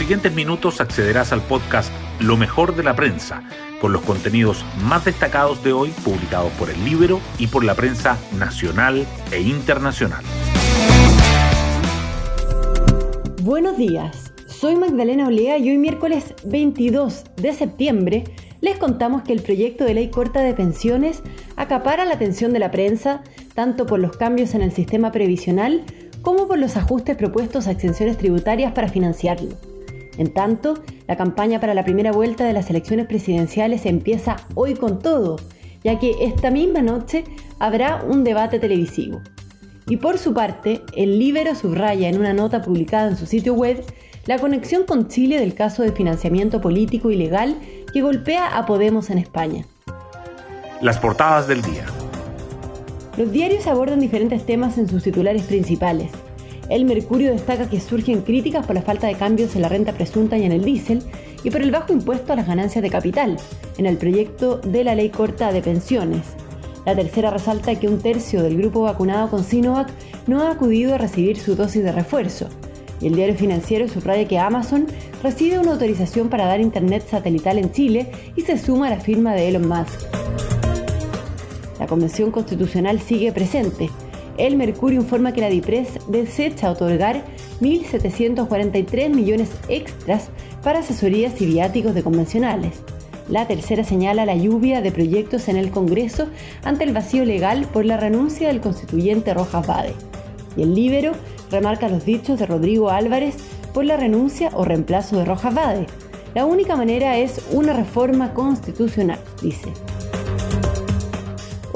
siguientes minutos accederás al podcast Lo mejor de la prensa, con los contenidos más destacados de hoy publicados por el Libro y por la prensa nacional e internacional. Buenos días, soy Magdalena Olea y hoy miércoles 22 de septiembre les contamos que el proyecto de ley corta de pensiones acapara la atención de la prensa tanto por los cambios en el sistema previsional como por los ajustes propuestos a exenciones tributarias para financiarlo. En tanto, la campaña para la primera vuelta de las elecciones presidenciales empieza hoy con todo, ya que esta misma noche habrá un debate televisivo. Y por su parte, el Libero subraya en una nota publicada en su sitio web la conexión con Chile del caso de financiamiento político ilegal que golpea a Podemos en España. Las portadas del día. Los diarios abordan diferentes temas en sus titulares principales. El Mercurio destaca que surgen críticas por la falta de cambios en la renta presunta y en el diésel y por el bajo impuesto a las ganancias de capital en el proyecto de la ley corta de pensiones. La tercera resalta que un tercio del grupo vacunado con Sinovac no ha acudido a recibir su dosis de refuerzo. Y el diario financiero subraya que Amazon recibe una autorización para dar internet satelital en Chile y se suma a la firma de Elon Musk. La Convención Constitucional sigue presente. El Mercurio informa que la DIPRES desecha otorgar 1.743 millones extras para asesorías y viáticos de convencionales. La tercera señala la lluvia de proyectos en el Congreso ante el vacío legal por la renuncia del constituyente Rojas Bade. Y el Libero remarca los dichos de Rodrigo Álvarez por la renuncia o reemplazo de Rojas Bade. La única manera es una reforma constitucional, dice.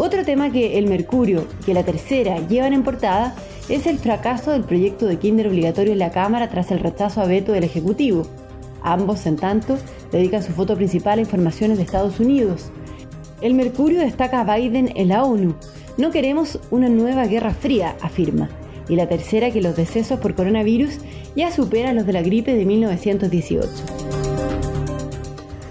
Otro tema que el Mercurio y que la tercera llevan en portada es el fracaso del proyecto de kinder obligatorio en la Cámara tras el rechazo a veto del Ejecutivo. Ambos, en tanto, dedican su foto principal a informaciones de Estados Unidos. El Mercurio destaca a Biden en la ONU. No queremos una nueva guerra fría, afirma. Y la tercera que los decesos por coronavirus ya superan los de la gripe de 1918.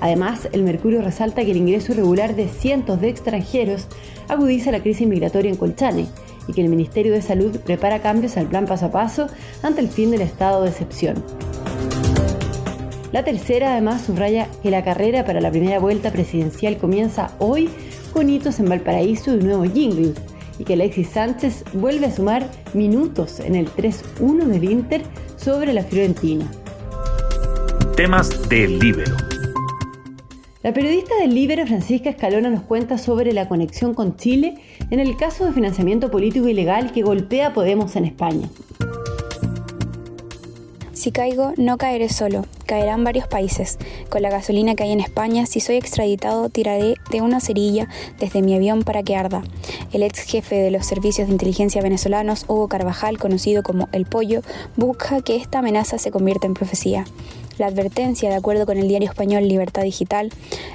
Además, el Mercurio resalta que el ingreso irregular de cientos de extranjeros agudiza la crisis migratoria en Colchane y que el Ministerio de Salud prepara cambios al plan paso a paso ante el fin del estado de excepción. La tercera además subraya que la carrera para la primera vuelta presidencial comienza hoy con hitos en Valparaíso y nuevo jingle, y que Alexis Sánchez vuelve a sumar minutos en el 3-1 del Inter sobre la Fiorentina. Temas del Libero. La periodista del Libero, Francisca Escalona, nos cuenta sobre la conexión con Chile en el caso de financiamiento político ilegal que golpea Podemos en España. Si caigo, no caeré solo, caerán varios países. Con la gasolina que hay en España, si soy extraditado, tiraré de una cerilla desde mi avión para que arda. El ex jefe de los servicios de inteligencia venezolanos, Hugo Carvajal, conocido como El Pollo, busca que esta amenaza se convierta en profecía. La advertencia, de acuerdo con el diario español Libertad Digital,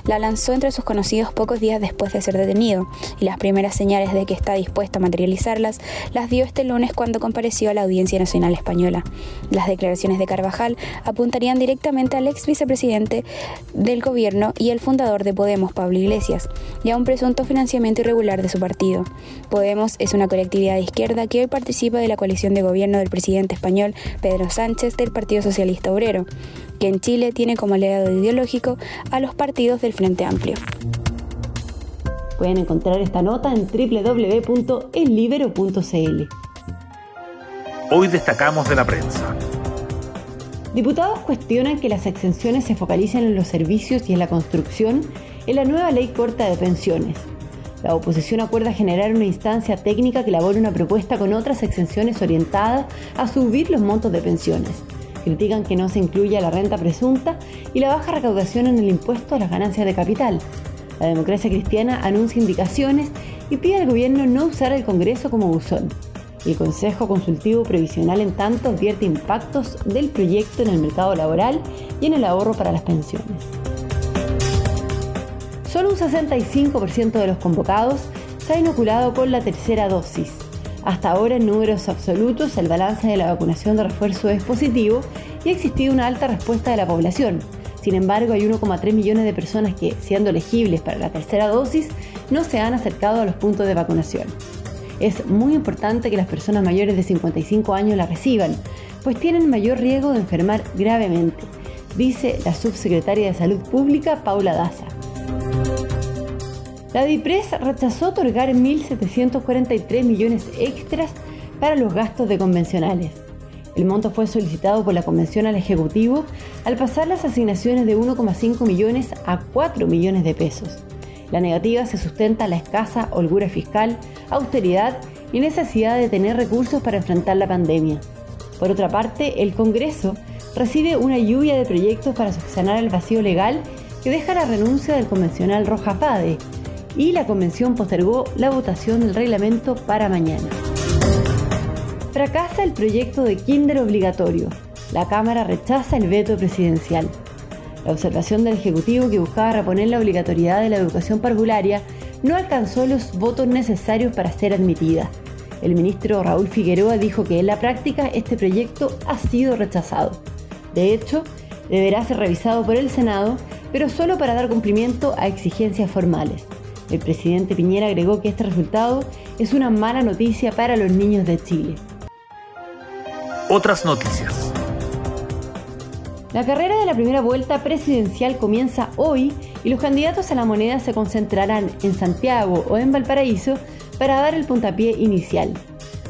la lanzó entre sus conocidos pocos días después de ser detenido, y las primeras señales de que está dispuesto a materializarlas las dio este lunes cuando compareció a la Audiencia Nacional Española. Las declaraciones de Carvajal apuntarían directamente al ex vicepresidente del gobierno y el fundador de Podemos, Pablo Iglesias, y a un presunto financiamiento irregular de su partido. Podemos es una colectividad de izquierda que hoy participa de la coalición de gobierno del presidente español Pedro Sánchez del Partido Socialista Obrero que en Chile tiene como aliado ideológico a los partidos del Frente Amplio. Pueden encontrar esta nota en www.ellibero.cl. Hoy destacamos de la prensa. Diputados cuestionan que las exenciones se focalicen en los servicios y en la construcción en la nueva ley corta de pensiones. La oposición acuerda generar una instancia técnica que elabore una propuesta con otras exenciones orientadas a subir los montos de pensiones critican que no se incluya la renta presunta y la baja recaudación en el impuesto a las ganancias de capital. La democracia cristiana anuncia indicaciones y pide al gobierno no usar el Congreso como buzón. El Consejo Consultivo Previsional, en tanto, advierte impactos del proyecto en el mercado laboral y en el ahorro para las pensiones. Solo un 65% de los convocados se ha inoculado con la tercera dosis. Hasta ahora, en números absolutos, el balance de la vacunación de refuerzo es positivo y ha existido una alta respuesta de la población. Sin embargo, hay 1,3 millones de personas que, siendo elegibles para la tercera dosis, no se han acercado a los puntos de vacunación. Es muy importante que las personas mayores de 55 años la reciban, pues tienen mayor riesgo de enfermar gravemente. dice la subsecretaria de Salud Pública, Paula Daza. La DIPRES rechazó otorgar 1.743 millones extras para los gastos de convencionales. El monto fue solicitado por la Convención al Ejecutivo al pasar las asignaciones de 1,5 millones a 4 millones de pesos. La negativa se sustenta a la escasa holgura fiscal, austeridad y necesidad de tener recursos para enfrentar la pandemia. Por otra parte, el Congreso recibe una lluvia de proyectos para subsanar el vacío legal que deja la renuncia del convencional Roja Fade y la convención postergó la votación del reglamento para mañana. Fracasa el proyecto de kinder obligatorio. La Cámara rechaza el veto presidencial. La observación del Ejecutivo que buscaba reponer la obligatoriedad de la educación parvularia no alcanzó los votos necesarios para ser admitida. El ministro Raúl Figueroa dijo que en la práctica este proyecto ha sido rechazado. De hecho, deberá ser revisado por el Senado, pero solo para dar cumplimiento a exigencias formales. El presidente Piñera agregó que este resultado es una mala noticia para los niños de Chile. Otras noticias. La carrera de la primera vuelta presidencial comienza hoy y los candidatos a la moneda se concentrarán en Santiago o en Valparaíso para dar el puntapié inicial.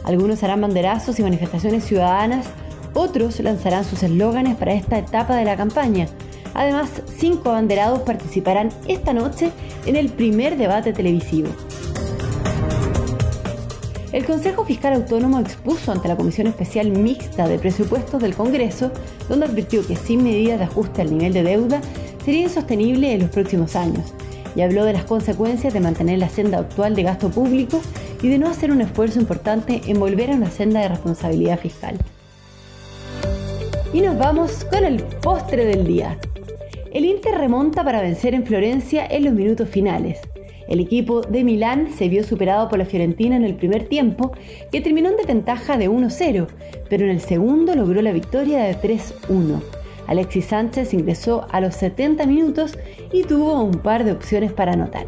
Algunos harán banderazos y manifestaciones ciudadanas, otros lanzarán sus eslóganes para esta etapa de la campaña. Además, cinco abanderados participarán esta noche en el primer debate televisivo. El Consejo Fiscal Autónomo expuso ante la Comisión Especial Mixta de Presupuestos del Congreso, donde advirtió que sin medidas de ajuste al nivel de deuda sería insostenible en los próximos años, y habló de las consecuencias de mantener la senda actual de gasto público y de no hacer un esfuerzo importante en volver a una senda de responsabilidad fiscal. Y nos vamos con el postre del día. El Inter remonta para vencer en Florencia en los minutos finales. El equipo de Milán se vio superado por la Fiorentina en el primer tiempo, que terminó en desventaja de 1-0, pero en el segundo logró la victoria de 3-1. Alexis Sánchez ingresó a los 70 minutos y tuvo un par de opciones para anotar.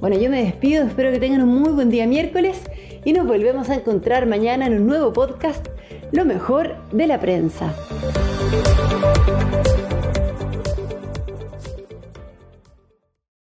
Bueno, yo me despido, espero que tengan un muy buen día miércoles y nos volvemos a encontrar mañana en un nuevo podcast, Lo mejor de la prensa.